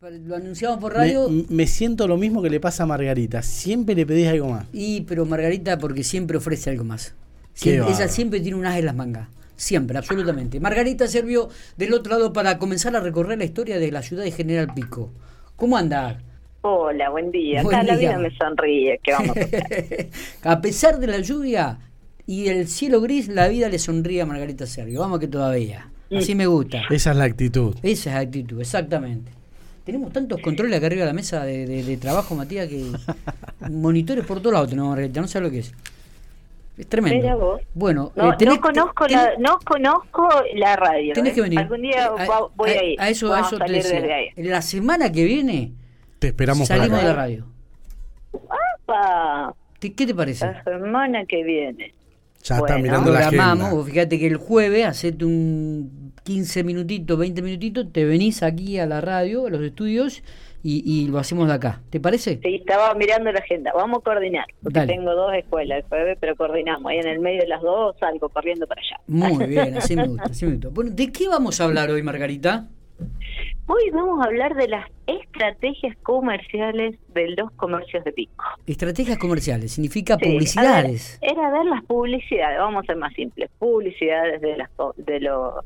Lo anunciamos por radio. Me, siento lo mismo que le pasa a Margarita. Siempre le pedís algo más. Y, pero Margarita, porque siempre ofrece algo más. ella siempre tiene un as en las mangas. Siempre, absolutamente. Margarita Servio del otro lado para comenzar a recorrer la historia de la ciudad de General Pico. ¿Cómo anda? Hola, buen día. la vida me sonríe. ¿Qué vamos a, a pesar de la lluvia y el cielo gris, la vida le sonríe a Margarita Servio. Vamos que todavía. Así me gusta. Esa es la actitud. Esa es la actitud, exactamente. Tenemos tantos controles acá arriba de la mesa de, trabajo, Matías, que monitores por todos lados tenemos, no sé lo que es. Es tremendo. Bueno, no, eh, no conozco la, no conozco la radio. Tenés que ¿eh? venir. Algún día voy a, ir. A eso, a eso te decía. La semana que viene te esperamos salimos de la radio. ¡Apa! ¿Qué te parece? La semana que viene. Ya está mirando la agenda. Fíjate que el jueves, hacete un 15 minutitos, 20 minutitos, te venís aquí a la radio, a los estudios, y, lo hacemos de acá. ¿Te parece? Sí, estaba mirando la agenda. Vamos a coordinar, porque tengo dos escuelas el jueves, pero coordinamos. Ahí en el medio de las dos salgo corriendo para allá. Muy bien, así me gusta. Así me gusta. Bueno, ¿de qué vamos a hablar hoy, Margarita? Hoy vamos a hablar de las estrategias comerciales de los comercios de pico. Estrategias comerciales, significa publicidades. era ver las publicidades, vamos a ser más simples, publicidades de, las, de los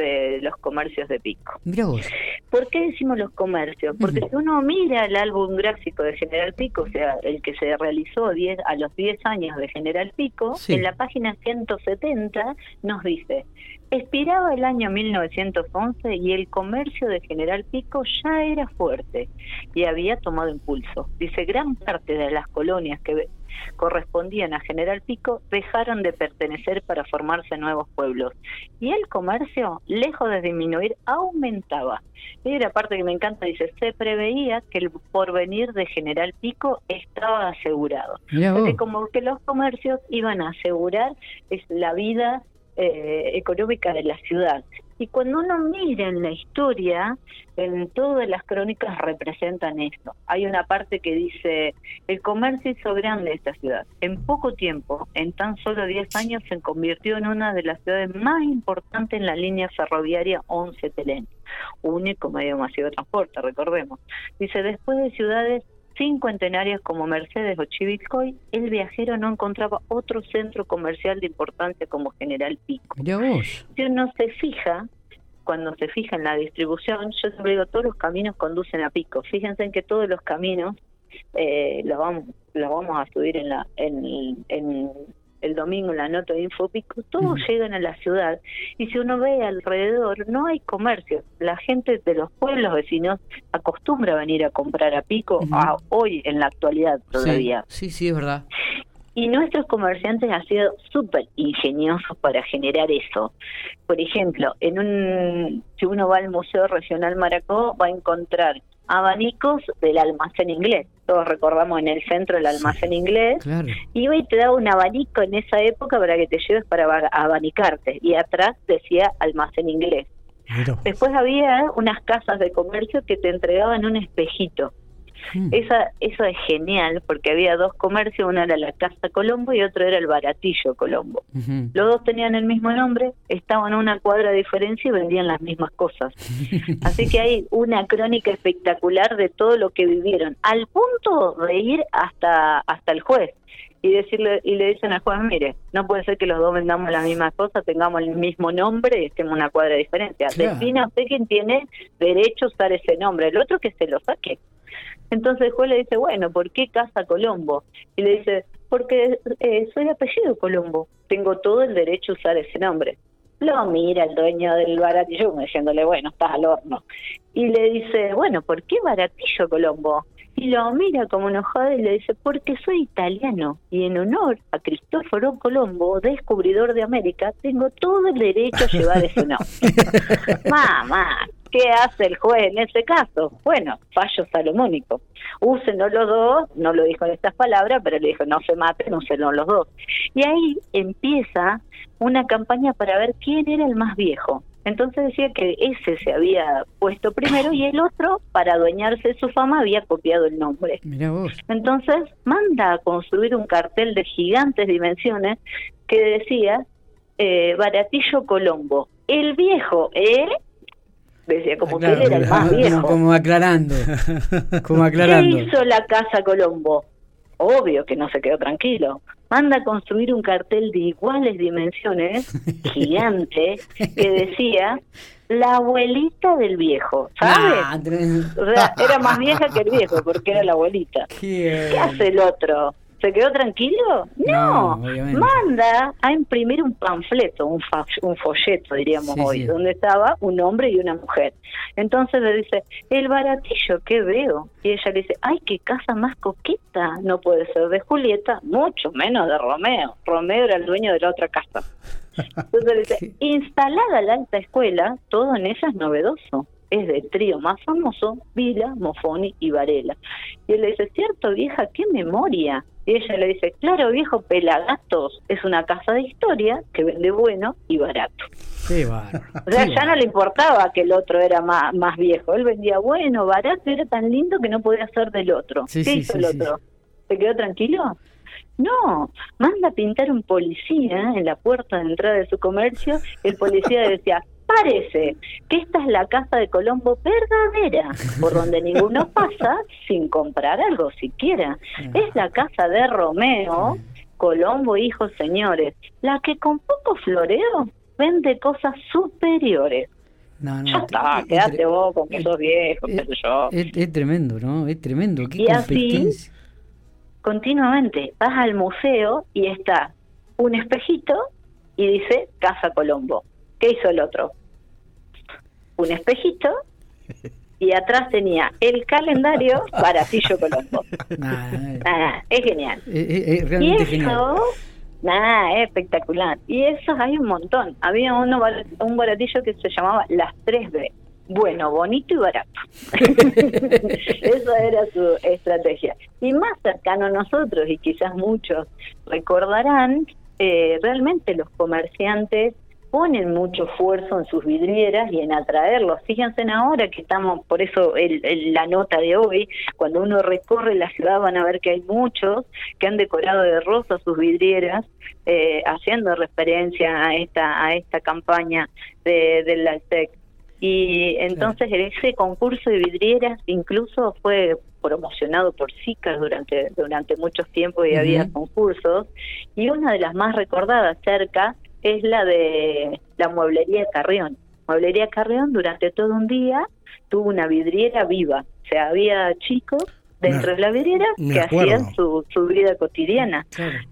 de los comercios de Pico. Mira vos. ¿Por qué decimos los comercios? Porque si uno mira el álbum gráfico de General Pico, o sea, el que se realizó a los 10 años de General Pico, en la página 170 nos dice, expiraba el año 1911 y el comercio de General Pico ya era fuerte y había tomado impulso. Dice, gran parte de las colonias que correspondían a General Pico dejaron de pertenecer para formarse nuevos pueblos. Y el comercio, lejos de disminuir, aumentaba. Y la parte que me encanta, dice, se preveía que el porvenir de General Pico estaba asegurado. como que los comercios iban a asegurar es la vida eh, económica de la ciudad. Y cuando uno mira en la historia, en todas las crónicas representan esto. Hay una parte que dice, el comercio hizo grande esta ciudad. En poco tiempo, en tan solo 10 años, se convirtió en una de las ciudades más importantes en la línea ferroviaria 11 Telén, único medio masivo de transporte, recordemos. Dice, después de ciudades cincuentenarias como Mercedes o Chivilcoy, el viajero no encontraba otro centro comercial de importancia como General Pico. Si uno se fija, cuando se fija en la distribución, yo siempre digo, todos los caminos conducen a Pico. Fíjense en que todos los caminos eh, los vamos los vamos a subir en la en, en el domingo en la nota de Infopico, todos llegan a la ciudad y si uno ve alrededor no hay comercio. La gente de los pueblos vecinos acostumbra a venir a comprar a Pico a hoy en la actualidad todavía. Sí, sí, es verdad. Y nuestros comerciantes han sido súper ingeniosos para generar eso. Por ejemplo, en un si uno va al Museo Regional Maracó va a encontrar abanicos del almacén inglés. Todos recordamos en el centro el almacén inglés. Y hoy te daba un abanico en esa época para que te lleves para abanicarte. Y atrás decía almacén inglés. Después había unas casas de comercio que te entregaban un espejito. Hmm. Esa, eso es genial porque había dos comercios, una era la Casa Colombo y otro era el Baratillo Colombo. Los dos tenían el mismo nombre, estaban a una cuadra de diferencia y vendían las mismas cosas. Así que hay una crónica espectacular de todo lo que vivieron, al punto de ir hasta, hasta el juez y decirle y le dicen al juez, mire, no puede ser que los dos vendamos las mismas cosas, tengamos el mismo nombre y estemos una cuadra de diferencia. Defina usted quién tiene derecho a usar ese nombre, el otro que se lo saque. Entonces el juez le dice, bueno, ¿por qué Casa Colombo? Y le dice, porque eh, soy apellido Colombo, tengo todo el derecho a usar ese nombre. Lo mira el dueño del baratillo diciéndole, bueno, estás al horno. Y le dice, bueno, ¿por qué baratillo Colombo? Y lo mira como enojado y le dice, porque soy italiano y en honor a Cristóforo Colombo, descubridor de América, tengo todo el derecho a llevar ese nombre. Mamá, ¿qué hace el juez en ese caso? Bueno, fallo salomónico. Úsenlo los dos, no lo dijo en estas palabras, pero le dijo, no se maten, úsenlo los dos. Y ahí empieza una campaña para ver quién era el más viejo. Entonces decía que ese se había puesto primero y el otro, para adueñarse de su fama, había copiado el nombre. Entonces manda a construir un cartel de gigantes dimensiones que decía eh, Baratillo Colombo. El viejo, ¿eh? Decía, como que él era el más viejo. Como, aclarando. Como aclarando. ¿Qué hizo la Casa Colombo? Obvio que no se quedó tranquilo. Manda a construir un cartel de iguales dimensiones, gigante, que decía la abuelita del viejo, ¿sabes? o sea, era más vieja que el viejo porque era la abuelita. ¿Qué hace el otro? ¿Se quedó tranquilo? No, manda a imprimir un panfleto, un, un folleto, diríamos hoy, donde estaba un hombre y una mujer. Entonces le dice, el baratillo, ¿qué veo? Y ella le dice, ay, qué casa más coqueta, no puede ser de Julieta, mucho menos de Romeo. Romeo era el dueño de la otra casa. Entonces le dice, instalada la alta escuela, todo en ella es novedoso es del trío más famoso, Vila, Mofoni y Varela. Y él le dice, cierto vieja, qué memoria. Y ella le dice, claro viejo, Pelagatos es una casa de historia que vende bueno y barato. Qué O sea, ya no le importaba que el otro era más, más viejo. Él vendía bueno, barato, era tan lindo que no podía ser del otro. ¿Qué hizo el otro? ¿Se quedó tranquilo? No, manda a pintar un policía en la puerta de entrada de su comercio. El policía decía, parece que esta es la casa de Colombo verdadera, por donde ninguno pasa sin comprar algo siquiera. Es la casa de Romeo, Colombo, hijos señores, la que con poco floreo vende cosas superiores. No, no, ya está, quédate vos con que sos viejo, qué sé yo. Es, tremendo, ¿no? Es tremendo. ¿Qué y así, continuamente, vas al museo y está un espejito y dice Casa Colombo. ¿Qué hizo el otro? Un espejito y atrás tenía el calendario Baratillo Colombo. Nada, es genial. Es, realmente y eso, Nada, es espectacular. Y eso hay un montón. Había uno un baratillo que se llamaba Las 3B. Bueno, bonito y barato. Eso era su estrategia. Y más cercano a nosotros, y quizás muchos recordarán, eh, realmente los comerciantes ponen mucho esfuerzo en sus vidrieras y en atraerlos. Fíjense ahora que estamos, por eso el, la nota de hoy, cuando uno recorre la ciudad van a ver que hay muchos que han decorado de rosa sus vidrieras, eh, haciendo referencia a esta a esta campaña de, del LALTEC. Y entonces ese concurso de vidrieras incluso fue promocionado por SICA durante, durante muchos tiempos y había concursos. Y una de las más recordadas cerca es la de la mueblería Carrión. Mueblería Carrión durante todo un día tuvo una vidriera viva, o sea, había chicos dentro de la vidriera que hacían su, su vida cotidiana,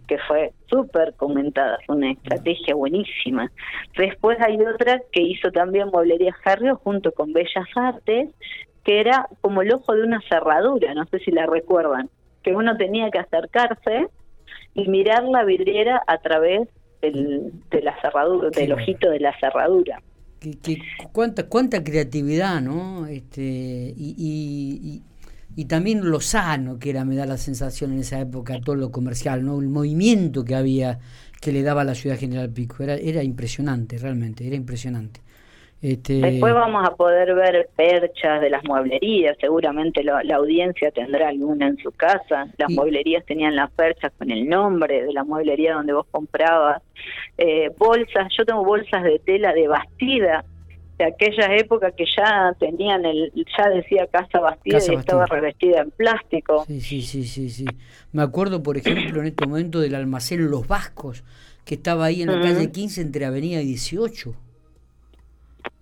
que fue súper comentada, fue una estrategia buenísima. Después hay otra que hizo también Mueblería Carrión junto con Bellas Artes, que era como el ojo de una cerradura, no sé si la recuerdan, que uno tenía que acercarse y mirar la vidriera a través de la cerradura, del ojito de la cerradura. Que, cuánta, cuánta creatividad, ¿no? Este, y, y, y, también lo sano que era, me da la sensación en esa época, todo lo comercial, ¿no? El movimiento que había, que le daba a la ciudad General Pico, era, era impresionante, realmente, era impresionante. Este... Después vamos a poder ver perchas de las mueblerías, seguramente la, audiencia tendrá alguna en su casa. Las mueblerías tenían las perchas con el nombre de la mueblería donde vos comprabas. Eh, bolsas, yo tengo bolsas de tela de Bastida, de aquella época que ya tenían el, ya decía Casa Bastida y estaba revestida en plástico. Sí, sí, sí, sí, sí. Me acuerdo, por ejemplo, en este momento del almacén Los Vascos, que estaba ahí en la calle 15 entre Avenida 18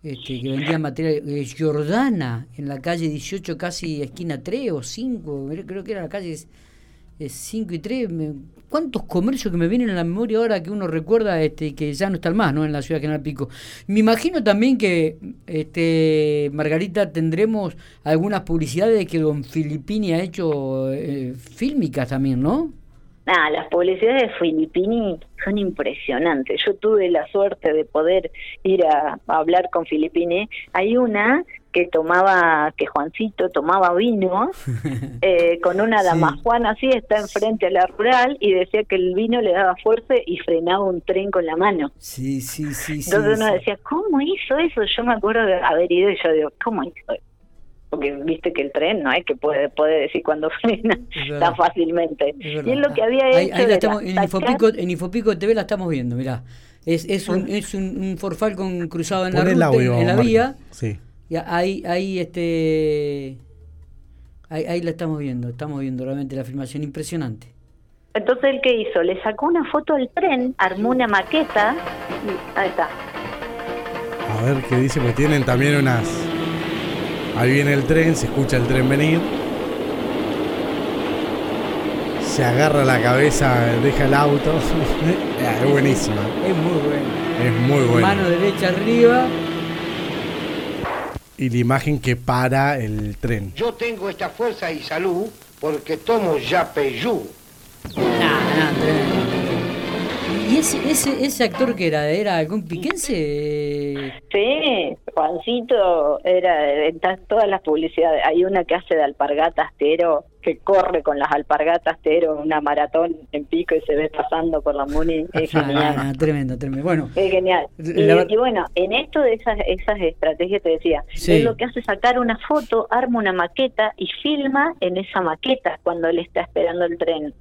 este, que vendía material, eh, Jordana, en la calle 18, casi esquina 3 o 5, creo que era la calle 5 y 3. ¿Cuántos comercios que me vienen a la memoria ahora que uno recuerda este, que ya no están más ¿no? en la ciudad de General Pico? Me imagino también que, este, Margarita, tendremos algunas publicidades que don Filippini ha hecho eh, fílmicas también, ¿no? Nada, las publicidades de Filippini son impresionantes. Yo tuve la suerte de poder ir a, hablar con Filippini. Hay una que tomaba, que Juancito tomaba vino eh, con una dama Juan así, está enfrente a la rural y decía que el vino le daba fuerza y frenaba un tren con la mano. Sí, sí, sí. Entonces uno decía, ¿cómo hizo eso? Yo me acuerdo de haber ido y yo digo, ¿cómo hizo eso? Porque viste que el tren no es que puede, puede decir cuando frena tan fácilmente. y es lo que había hecho. Ahí, estamos, en, Infopico, en Infopico TV la estamos viendo, mirá. Es, es, un, es un, un Ford Falcon cruzado en la, ruta, en la vía. Sí. Y ahí, ahí, este, ahí, ahí la estamos viendo, estamos viendo realmente la filmación impresionante. Entonces, ¿el qué hizo? Le sacó una foto del tren, armó una maqueta y ahí está. A ver qué dice, pues tienen también unas... Ahí viene el tren, se escucha el tren venir. Se agarra la cabeza, deja el auto. es buenísima. Es muy bueno. Es muy bueno. Mano derecha arriba. Y la imagen que para el tren. Yo tengo esta fuerza y salud porque tomo Yapeyú. Nah, ¿Y ese, ese, ese actor que era? ¿Era algún piquense? Sí, Juancito era en todas las publicidades. Hay una que hace de alpargatas tero, que corre con las alpargatas tero, una maratón en pico y se ve pasando por la Muni. Es genial. tremendo, tremendo. Bueno, es genial. Y, bueno, en esto de esas, esas estrategias te decía, es lo que hace sacar una foto, arma una maqueta y filma en esa maqueta cuando él está esperando el tren.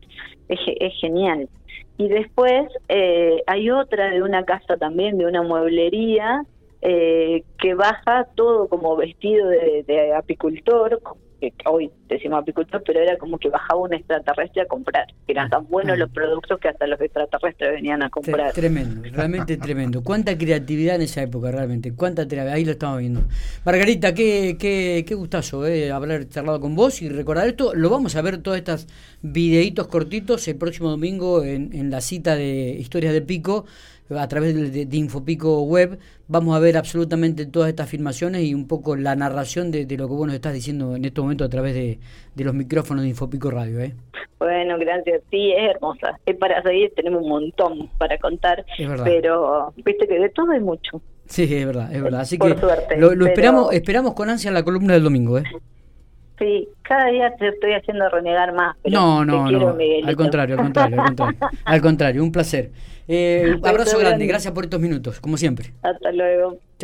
Es, es genial. Y después eh, hay otra de una casa también, de una mueblería, eh, que baja todo como vestido de, apicultor, que hoy decimos apicultor, pero era como que bajaba un extraterrestre a comprar. Eran tan buenos ah. los productos que hasta los extraterrestres venían a comprar. Tremendo, realmente tremendo. Cuánta creatividad en esa época, realmente. Cuánta Ahí lo estamos viendo. Margarita, qué, qué, qué gustazo eh, haber charlado con vos y recordar esto. Lo vamos a ver todas estas videitos cortitos el próximo domingo en, en la cita de Historias de Pico a través de, Infopico Web vamos a ver absolutamente todas estas filmaciones y un poco la narración de, lo que vos nos estás diciendo en este momento a través de, los micrófonos de Infopico Radio. ¿eh? Bueno, gracias. Sí, es hermosa. Es para seguir, tenemos un montón para contar, pero viste que de todo hay mucho. Sí, es verdad, es verdad. Así que lo, esperamos, esperamos con ansia la columna del domingo. ¿eh? Sí, cada día te estoy haciendo renegar más. no, no, no. Al contrario, al contrario, al contrario. al contrario, un placer. Eh, abrazo grande, gracias por estos minutos, como siempre. Hasta luego.